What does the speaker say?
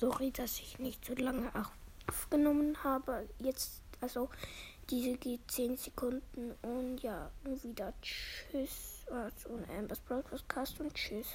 sorry, dass ich nicht so lange aufgenommen habe. Jetzt, also diese geht 10 Sekunden und ja, wieder tschüss. Also, und Ambers Broadcast und tschüss.